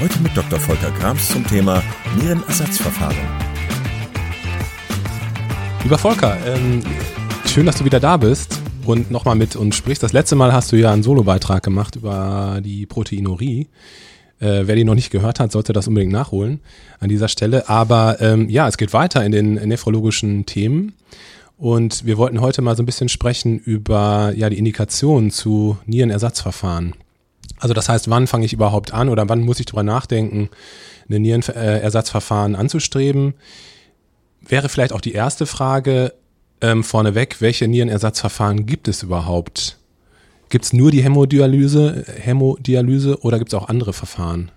Heute mit Dr. Volker Grams zum Thema Nierenersatzverfahren. Lieber Volker, ähm, schön, dass du wieder da bist und nochmal mit uns sprichst. Das letzte Mal hast du ja einen Solobeitrag gemacht über die Proteinurie. Äh, wer die noch nicht gehört hat, sollte das unbedingt nachholen an dieser Stelle. Aber ähm, ja, es geht weiter in den nephrologischen Themen. Und wir wollten heute mal so ein bisschen sprechen über ja, die Indikationen zu Nierenersatzverfahren. Also das heißt, wann fange ich überhaupt an oder wann muss ich darüber nachdenken, ein Nierenersatzverfahren anzustreben? Wäre vielleicht auch die erste Frage ähm, vorneweg, welche Nierenersatzverfahren gibt es überhaupt? Gibt es nur die Hämodialyse, Hämodialyse oder gibt es auch andere Verfahren?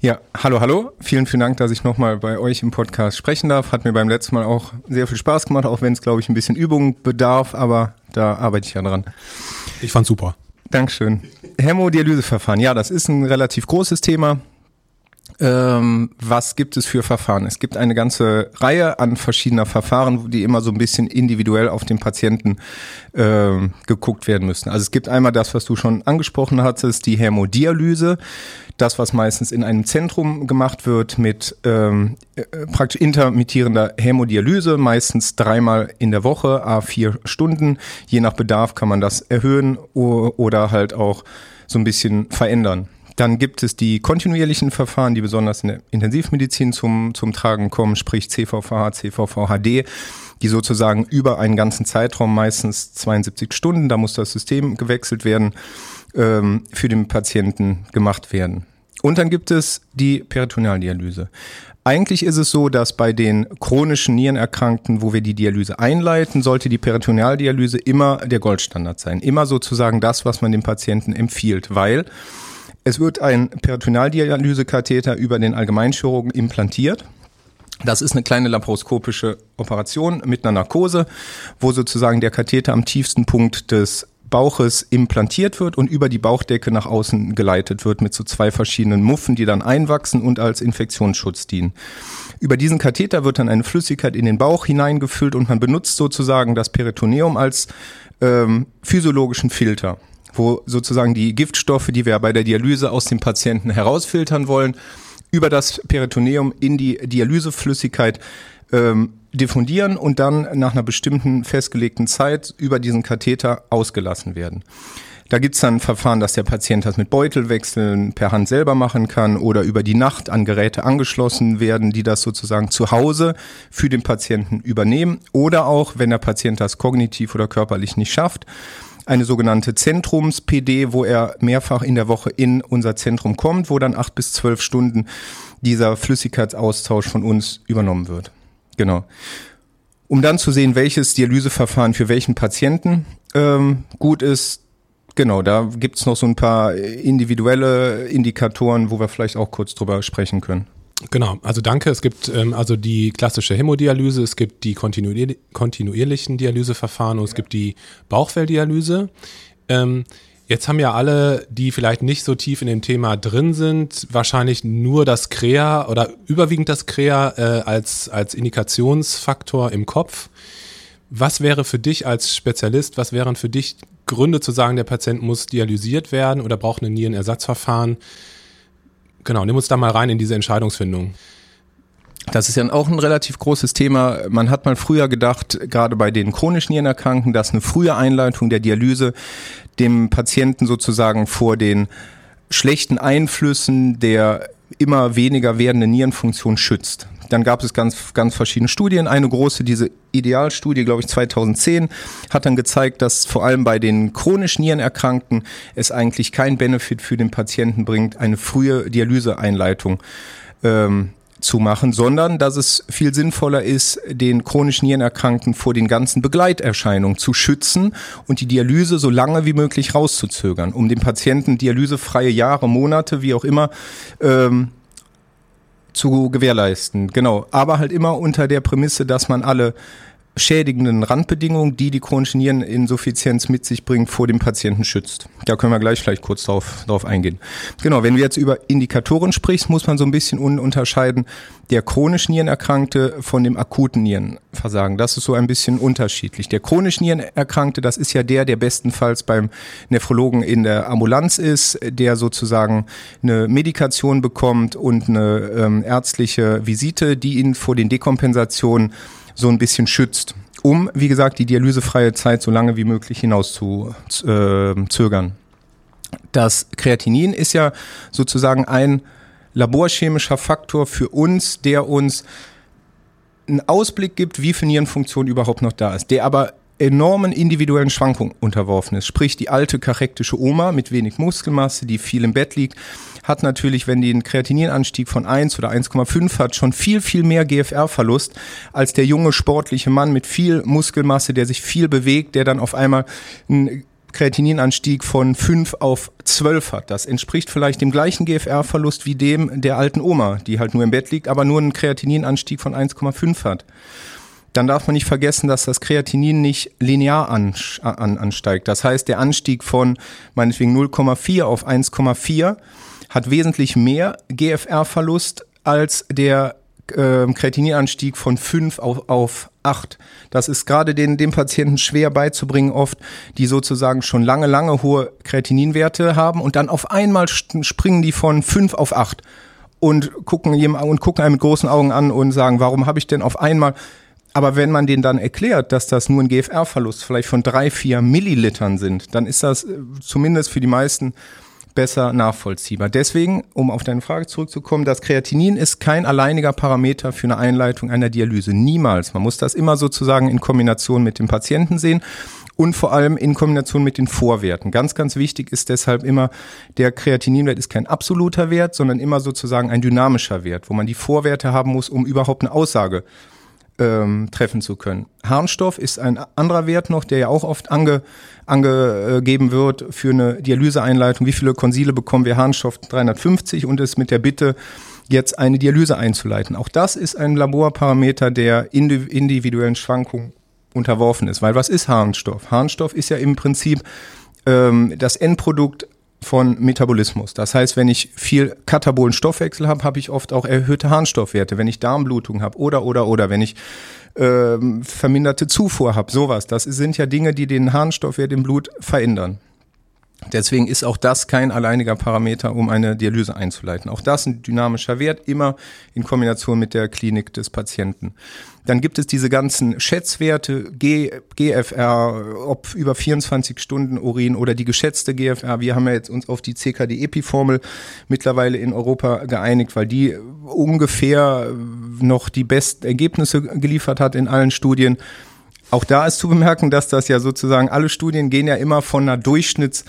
Ja, hallo, hallo. Vielen, vielen Dank, dass ich nochmal bei euch im Podcast sprechen darf. Hat mir beim letzten Mal auch sehr viel Spaß gemacht, auch wenn es, glaube ich, ein bisschen Übung bedarf, aber da arbeite ich ja dran. Ich fand's super. Dankeschön. Hämodialyseverfahren, ja, das ist ein relativ großes Thema. Ähm, was gibt es für Verfahren? Es gibt eine ganze Reihe an verschiedener Verfahren, die immer so ein bisschen individuell auf den Patienten äh, geguckt werden müssen. Also es gibt einmal das, was du schon angesprochen hattest, die Hämodialyse. Das, was meistens in einem Zentrum gemacht wird mit ähm, äh, praktisch intermittierender Hämodialyse, meistens dreimal in der Woche, a vier Stunden. Je nach Bedarf kann man das erhöhen oder halt auch so ein bisschen verändern. Dann gibt es die kontinuierlichen Verfahren, die besonders in der Intensivmedizin zum, zum Tragen kommen, sprich CVVH, CVVHD, die sozusagen über einen ganzen Zeitraum, meistens 72 Stunden, da muss das System gewechselt werden, ähm, für den Patienten gemacht werden. Und dann gibt es die Peritonealdialyse. Eigentlich ist es so, dass bei den chronischen Nierenerkrankten, wo wir die Dialyse einleiten, sollte die Peritonealdialyse immer der Goldstandard sein. Immer sozusagen das, was man dem Patienten empfiehlt, weil es wird ein Peritonealdialysekatheter über den Allgemeinchirurgen implantiert. Das ist eine kleine laparoskopische Operation mit einer Narkose, wo sozusagen der Katheter am tiefsten Punkt des Bauches implantiert wird und über die Bauchdecke nach außen geleitet wird mit so zwei verschiedenen Muffen, die dann einwachsen und als Infektionsschutz dienen. Über diesen Katheter wird dann eine Flüssigkeit in den Bauch hineingefüllt und man benutzt sozusagen das Peritoneum als ähm, physiologischen Filter wo sozusagen die Giftstoffe, die wir bei der Dialyse aus dem Patienten herausfiltern wollen, über das Peritoneum in die Dialyseflüssigkeit ähm, diffundieren und dann nach einer bestimmten festgelegten Zeit über diesen Katheter ausgelassen werden. Da gibt's dann Verfahren, dass der Patient das mit Beutelwechseln per Hand selber machen kann oder über die Nacht an Geräte angeschlossen werden, die das sozusagen zu Hause für den Patienten übernehmen. Oder auch, wenn der Patient das kognitiv oder körperlich nicht schafft, eine sogenannte Zentrums-PD, wo er mehrfach in der Woche in unser Zentrum kommt, wo dann acht bis zwölf Stunden dieser Flüssigkeitsaustausch von uns übernommen wird. Genau. Um dann zu sehen, welches Dialyseverfahren für welchen Patienten ähm, gut ist, genau, da gibt's noch so ein paar individuelle Indikatoren, wo wir vielleicht auch kurz drüber sprechen können. Genau, also danke. Es gibt ähm, also die klassische Hämodialyse, es gibt die kontinuier kontinuierlichen Dialyseverfahren und es gibt die Bauchfelldialyse. Ähm, jetzt haben ja alle, die vielleicht nicht so tief in dem Thema drin sind, wahrscheinlich nur das Krea oder überwiegend das Krea äh, als, als Indikationsfaktor im Kopf. Was wäre für dich als Spezialist, was wären für dich Gründe zu sagen, der Patient muss dialysiert werden oder braucht ein Nierenersatzverfahren? Genau, nimm uns da mal rein in diese Entscheidungsfindung. Das ist ja auch ein relativ großes Thema. Man hat mal früher gedacht, gerade bei den chronischen Nierenerkrankten, dass eine frühe Einleitung der Dialyse dem Patienten sozusagen vor den schlechten Einflüssen der immer weniger werdenden Nierenfunktion schützt. Dann gab es ganz, ganz verschiedene Studien. Eine große, diese Idealstudie, glaube ich, 2010, hat dann gezeigt, dass vor allem bei den chronisch Nierenerkrankten es eigentlich keinen Benefit für den Patienten bringt, eine frühe Dialyseeinleitung ähm, zu machen, sondern dass es viel sinnvoller ist, den chronisch Nierenerkrankten vor den ganzen Begleiterscheinungen zu schützen und die Dialyse so lange wie möglich rauszuzögern, um dem Patienten dialysefreie Jahre, Monate, wie auch immer, ähm, zu gewährleisten. Genau, aber halt immer unter der Prämisse, dass man alle schädigenden Randbedingungen, die die chronische Niereninsuffizienz mit sich bringt, vor dem Patienten schützt. Da können wir gleich vielleicht kurz drauf, drauf eingehen. Genau, wenn du jetzt über Indikatoren sprichst, muss man so ein bisschen un unterscheiden der chronisch Nierenerkrankte von dem akuten Nierenversagen. Das ist so ein bisschen unterschiedlich. Der chronisch Nierenerkrankte, das ist ja der, der bestenfalls beim Nephrologen in der Ambulanz ist, der sozusagen eine Medikation bekommt und eine ähm, ärztliche Visite, die ihn vor den Dekompensationen so ein bisschen schützt, um, wie gesagt, die dialysefreie Zeit so lange wie möglich hinaus zu äh, zögern. Das Kreatinin ist ja sozusagen ein laborchemischer Faktor für uns, der uns einen Ausblick gibt, wie viel Nierenfunktion überhaupt noch da ist, der aber enormen individuellen Schwankungen unterworfen ist. Sprich, die alte karektische Oma mit wenig Muskelmasse, die viel im Bett liegt, hat natürlich, wenn die einen Kreatininanstieg von 1 oder 1,5 hat, schon viel, viel mehr GFR-Verlust als der junge sportliche Mann mit viel Muskelmasse, der sich viel bewegt, der dann auf einmal einen Kreatininanstieg von 5 auf 12 hat. Das entspricht vielleicht dem gleichen GFR-Verlust wie dem der alten Oma, die halt nur im Bett liegt, aber nur einen Kreatininanstieg von 1,5 hat dann darf man nicht vergessen, dass das Kreatinin nicht linear an, an, ansteigt. Das heißt, der Anstieg von meinetwegen 0,4 auf 1,4 hat wesentlich mehr GFR-Verlust als der äh, Kreatininanstieg von 5 auf, auf 8. Das ist gerade den, den Patienten schwer beizubringen, oft, die sozusagen schon lange, lange hohe Kreatininwerte haben und dann auf einmal springen die von 5 auf 8 und gucken, und gucken einen mit großen Augen an und sagen, warum habe ich denn auf einmal aber wenn man denen dann erklärt, dass das nur ein GFR-Verlust vielleicht von drei, vier Millilitern sind, dann ist das äh, zumindest für die meisten besser nachvollziehbar. Deswegen, um auf deine Frage zurückzukommen, das Kreatinin ist kein alleiniger Parameter für eine Einleitung einer Dialyse. Niemals. Man muss das immer sozusagen in Kombination mit dem Patienten sehen und vor allem in Kombination mit den Vorwerten. Ganz, ganz wichtig ist deshalb immer, der Kreatininwert ist kein absoluter Wert, sondern immer sozusagen ein dynamischer Wert, wo man die Vorwerte haben muss, um überhaupt eine Aussage ähm, treffen zu können. Harnstoff ist ein anderer Wert noch, der ja auch oft ange, angegeben wird für eine Dialyseeinleitung. Wie viele Konsile bekommen wir Harnstoff 350 und es mit der Bitte, jetzt eine Dialyse einzuleiten. Auch das ist ein Laborparameter, der individuellen Schwankungen unterworfen ist. Weil was ist Harnstoff? Harnstoff ist ja im Prinzip ähm, das Endprodukt von Metabolismus. Das heißt, wenn ich viel katabolen Stoffwechsel habe, habe ich oft auch erhöhte Harnstoffwerte. Wenn ich Darmblutung habe oder oder oder wenn ich ähm, verminderte Zufuhr habe, sowas. Das sind ja Dinge, die den Harnstoffwert im Blut verändern. Deswegen ist auch das kein alleiniger Parameter, um eine Dialyse einzuleiten. Auch das ein dynamischer Wert, immer in Kombination mit der Klinik des Patienten. Dann gibt es diese ganzen Schätzwerte, G, GFR, ob über 24 Stunden Urin oder die geschätzte GFR. Wir haben ja jetzt uns auf die CKD-EPI-Formel mittlerweile in Europa geeinigt, weil die ungefähr noch die besten Ergebnisse geliefert hat in allen Studien. Auch da ist zu bemerken, dass das ja sozusagen alle Studien gehen ja immer von einer Durchschnitts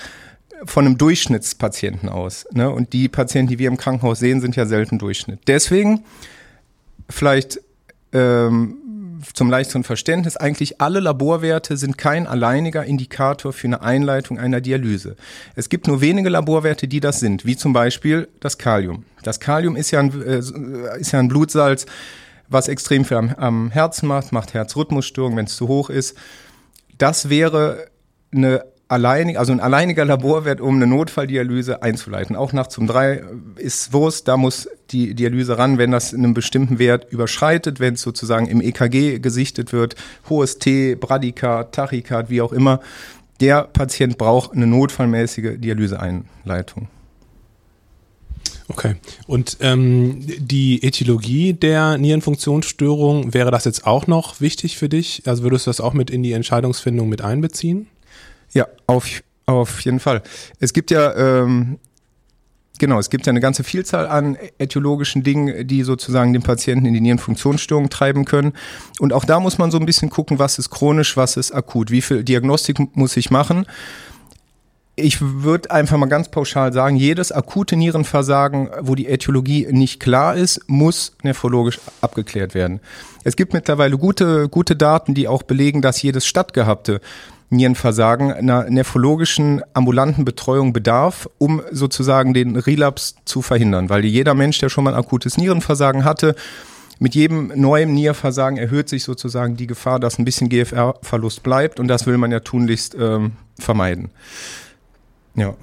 von einem Durchschnittspatienten aus. Ne? Und die Patienten, die wir im Krankenhaus sehen, sind ja selten Durchschnitt. Deswegen vielleicht ähm, zum leichteren Verständnis, eigentlich alle Laborwerte sind kein alleiniger Indikator für eine Einleitung einer Dialyse. Es gibt nur wenige Laborwerte, die das sind, wie zum Beispiel das Kalium. Das Kalium ist ja ein, äh, ist ja ein Blutsalz, was extrem viel am, am Herzen macht, macht Herzrhythmusstörungen, wenn es zu hoch ist. Das wäre eine alleinig, also ein alleiniger Laborwert, um eine Notfalldialyse einzuleiten. Auch nachts um drei ist Wurst, da muss die Dialyse ran, wenn das einen bestimmten Wert überschreitet, wenn es sozusagen im EKG gesichtet wird, hohes T, Bradykard, Tachykard, wie auch immer. Der Patient braucht eine notfallmäßige Dialyseeinleitung. Okay. Und ähm, die Etiologie der Nierenfunktionsstörung, wäre das jetzt auch noch wichtig für dich? Also würdest du das auch mit in die Entscheidungsfindung mit einbeziehen? Ja, auf, auf jeden Fall. Es gibt ja, ähm, genau, es gibt ja eine ganze Vielzahl an etiologischen Dingen, die sozusagen den Patienten in die Nierenfunktionsstörung treiben können. Und auch da muss man so ein bisschen gucken, was ist chronisch, was ist akut, wie viel Diagnostik muss ich machen. Ich würde einfach mal ganz pauschal sagen, jedes akute Nierenversagen, wo die Äthiologie nicht klar ist, muss nephrologisch abgeklärt werden. Es gibt mittlerweile gute, gute Daten, die auch belegen, dass jedes stattgehabte Nierenversagen einer nephrologischen ambulanten Betreuung bedarf, um sozusagen den Relapse zu verhindern. Weil jeder Mensch, der schon mal ein akutes Nierenversagen hatte, mit jedem neuen Nierversagen erhöht sich sozusagen die Gefahr, dass ein bisschen GFR-Verlust bleibt und das will man ja tunlichst ähm, vermeiden. Ja.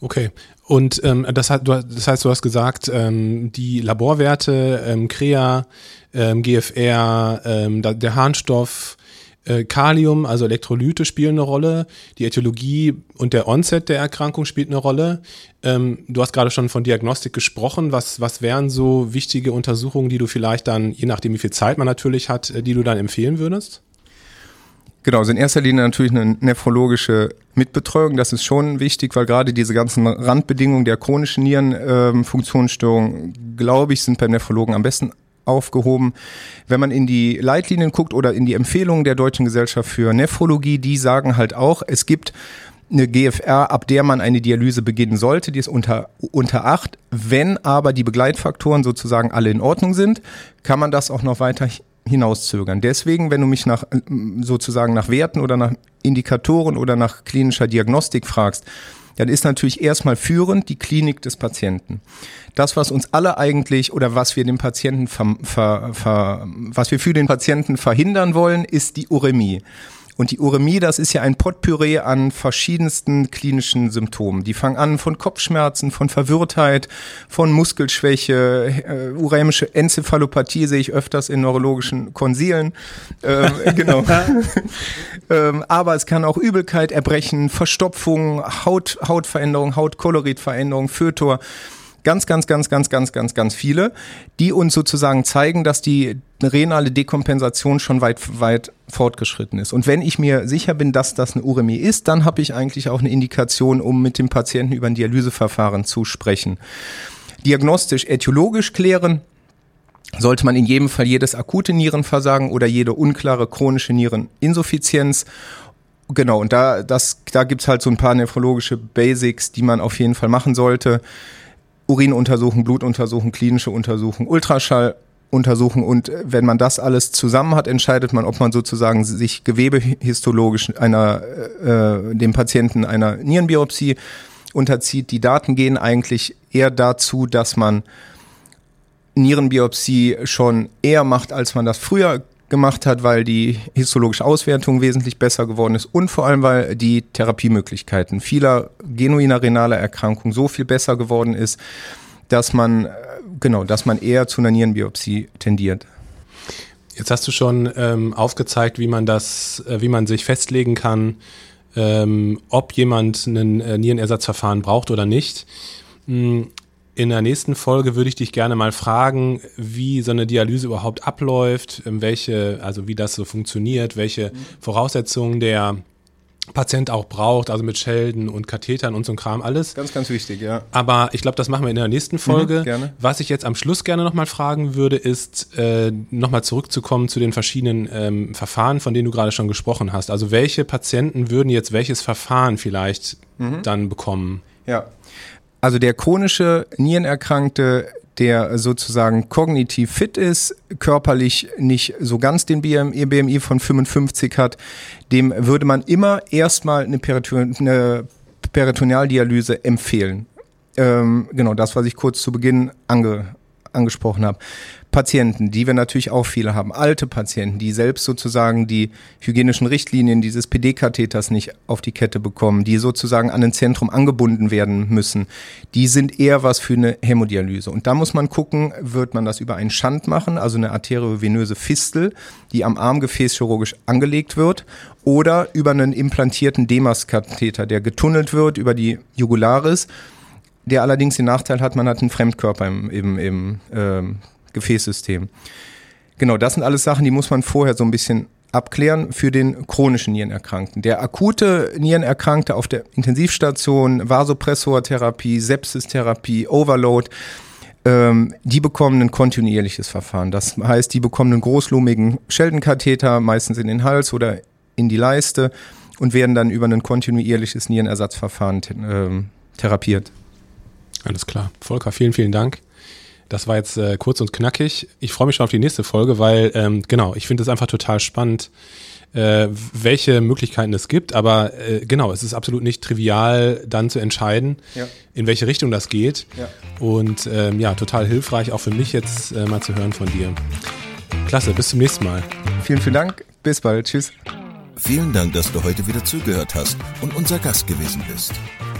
Okay. Und ähm, das, hat, du, das heißt, du hast gesagt, ähm, die Laborwerte, ähm, CREA, ähm, GFR, ähm, der Harnstoff, äh, Kalium, also Elektrolyte spielen eine Rolle, die Äthiologie und der Onset der Erkrankung spielt eine Rolle. Ähm, du hast gerade schon von Diagnostik gesprochen. Was, was wären so wichtige Untersuchungen, die du vielleicht dann, je nachdem wie viel Zeit man natürlich hat, äh, die du dann empfehlen würdest? Genau, also in erster Linie natürlich eine nephrologische Mitbetreuung. Das ist schon wichtig, weil gerade diese ganzen Randbedingungen der chronischen Nierenfunktionsstörung, ähm, glaube ich, sind beim Nephrologen am besten aufgehoben. Wenn man in die Leitlinien guckt oder in die Empfehlungen der Deutschen Gesellschaft für Nephrologie, die sagen halt auch, es gibt eine GFR, ab der man eine Dialyse beginnen sollte, die ist unter, unter acht. Wenn aber die Begleitfaktoren sozusagen alle in Ordnung sind, kann man das auch noch weiter hinauszögern. Deswegen, wenn du mich nach sozusagen nach Werten oder nach Indikatoren oder nach klinischer Diagnostik fragst, dann ist natürlich erstmal führend die Klinik des Patienten. Das, was uns alle eigentlich oder was wir dem Patienten ver, ver, ver, was wir für den Patienten verhindern wollen, ist die Uremie. Und die Uremie, das ist ja ein Potpüree an verschiedensten klinischen Symptomen. Die fangen an von Kopfschmerzen, von Verwirrtheit, von Muskelschwäche, äh, uremische Enzephalopathie sehe ich öfters in neurologischen Konsilen. Ähm, genau. ähm, aber es kann auch Übelkeit, Erbrechen, Verstopfung, Haut, Hautveränderung, Hautkoloritveränderung, Fötor ganz, ganz, ganz, ganz, ganz, ganz, ganz viele, die uns sozusagen zeigen, dass die renale Dekompensation schon weit, weit fortgeschritten ist. Und wenn ich mir sicher bin, dass das eine Uremie ist, dann habe ich eigentlich auch eine Indikation, um mit dem Patienten über ein Dialyseverfahren zu sprechen. Diagnostisch, äthiologisch klären, sollte man in jedem Fall jedes akute Nierenversagen oder jede unklare chronische Niereninsuffizienz Genau, und da, das, da gibt's halt so ein paar nephrologische Basics, die man auf jeden Fall machen sollte. Urinuntersuchung, Blutuntersuchung, klinische Untersuchung, Ultraschall untersuchen und äh, wenn man das alles zusammen hat, entscheidet man, ob man sozusagen sich gewebehistologisch einer äh, dem Patienten einer Nierenbiopsie unterzieht. Die Daten gehen eigentlich eher dazu, dass man Nierenbiopsie schon eher macht, als man das früher gemacht hat, weil die histologische Auswertung wesentlich besser geworden ist und vor allem, weil die Therapiemöglichkeiten vieler genuiner renaler Erkrankungen so viel besser geworden ist, dass man, äh, genau, dass man eher zu einer Nierenbiopsie tendiert. Jetzt hast du schon ähm, aufgezeigt, wie man das, äh, wie man sich festlegen kann, ähm, ob jemand einen äh, Nierenersatzverfahren braucht oder nicht. In der nächsten Folge würde ich dich gerne mal fragen, wie so eine Dialyse überhaupt abläuft, ähm, welche, also wie das so funktioniert, welche Voraussetzungen der Patient auch braucht, also mit Schelden und Kathetern und so ein Kram alles. Ganz, ganz wichtig, ja. Aber ich glaube, das machen wir in der nächsten Folge. Mhm, gerne. Was ich jetzt am Schluss gerne nochmal fragen würde, ist äh, nochmal zurückzukommen zu den verschiedenen ähm, Verfahren, von denen du gerade schon gesprochen hast. Also welche Patienten würden jetzt welches Verfahren vielleicht mhm. dann bekommen? Ja, also der chronische Nierenerkrankte, der sozusagen kognitiv fit ist, körperlich nicht so ganz den BMI, BMI von 55 hat, dem würde man immer erstmal eine, Periton eine Peritonealdialyse empfehlen. Ähm, genau, das, was ich kurz zu Beginn ange angesprochen habe. Patienten, die wir natürlich auch viele haben, alte Patienten, die selbst sozusagen die hygienischen Richtlinien dieses PD-Katheters nicht auf die Kette bekommen, die sozusagen an ein Zentrum angebunden werden müssen, die sind eher was für eine Hämodialyse. Und da muss man gucken, wird man das über einen Schand machen, also eine arteriovenöse Fistel, die am Armgefäß chirurgisch angelegt wird, oder über einen implantierten Demas-Katheter, der getunnelt wird über die Jugularis der allerdings den Nachteil hat, man hat einen Fremdkörper im, im, im ähm, Gefäßsystem. Genau, das sind alles Sachen, die muss man vorher so ein bisschen abklären für den chronischen Nierenerkrankten. Der akute Nierenerkrankte auf der Intensivstation, Vasopressortherapie, Sepsistherapie, Overload, ähm, die bekommen ein kontinuierliches Verfahren. Das heißt, die bekommen einen großlumigen Scheldenkatheter, meistens in den Hals oder in die Leiste und werden dann über ein kontinuierliches Nierenersatzverfahren äh, therapiert. Alles klar. Volker, vielen, vielen Dank. Das war jetzt äh, kurz und knackig. Ich freue mich schon auf die nächste Folge, weil, ähm, genau, ich finde es einfach total spannend, äh, welche Möglichkeiten es gibt. Aber äh, genau, es ist absolut nicht trivial, dann zu entscheiden, ja. in welche Richtung das geht. Ja. Und ähm, ja, total hilfreich, auch für mich jetzt äh, mal zu hören von dir. Klasse, bis zum nächsten Mal. Vielen, vielen Dank. Bis bald. Tschüss. Vielen Dank, dass du heute wieder zugehört hast und unser Gast gewesen bist.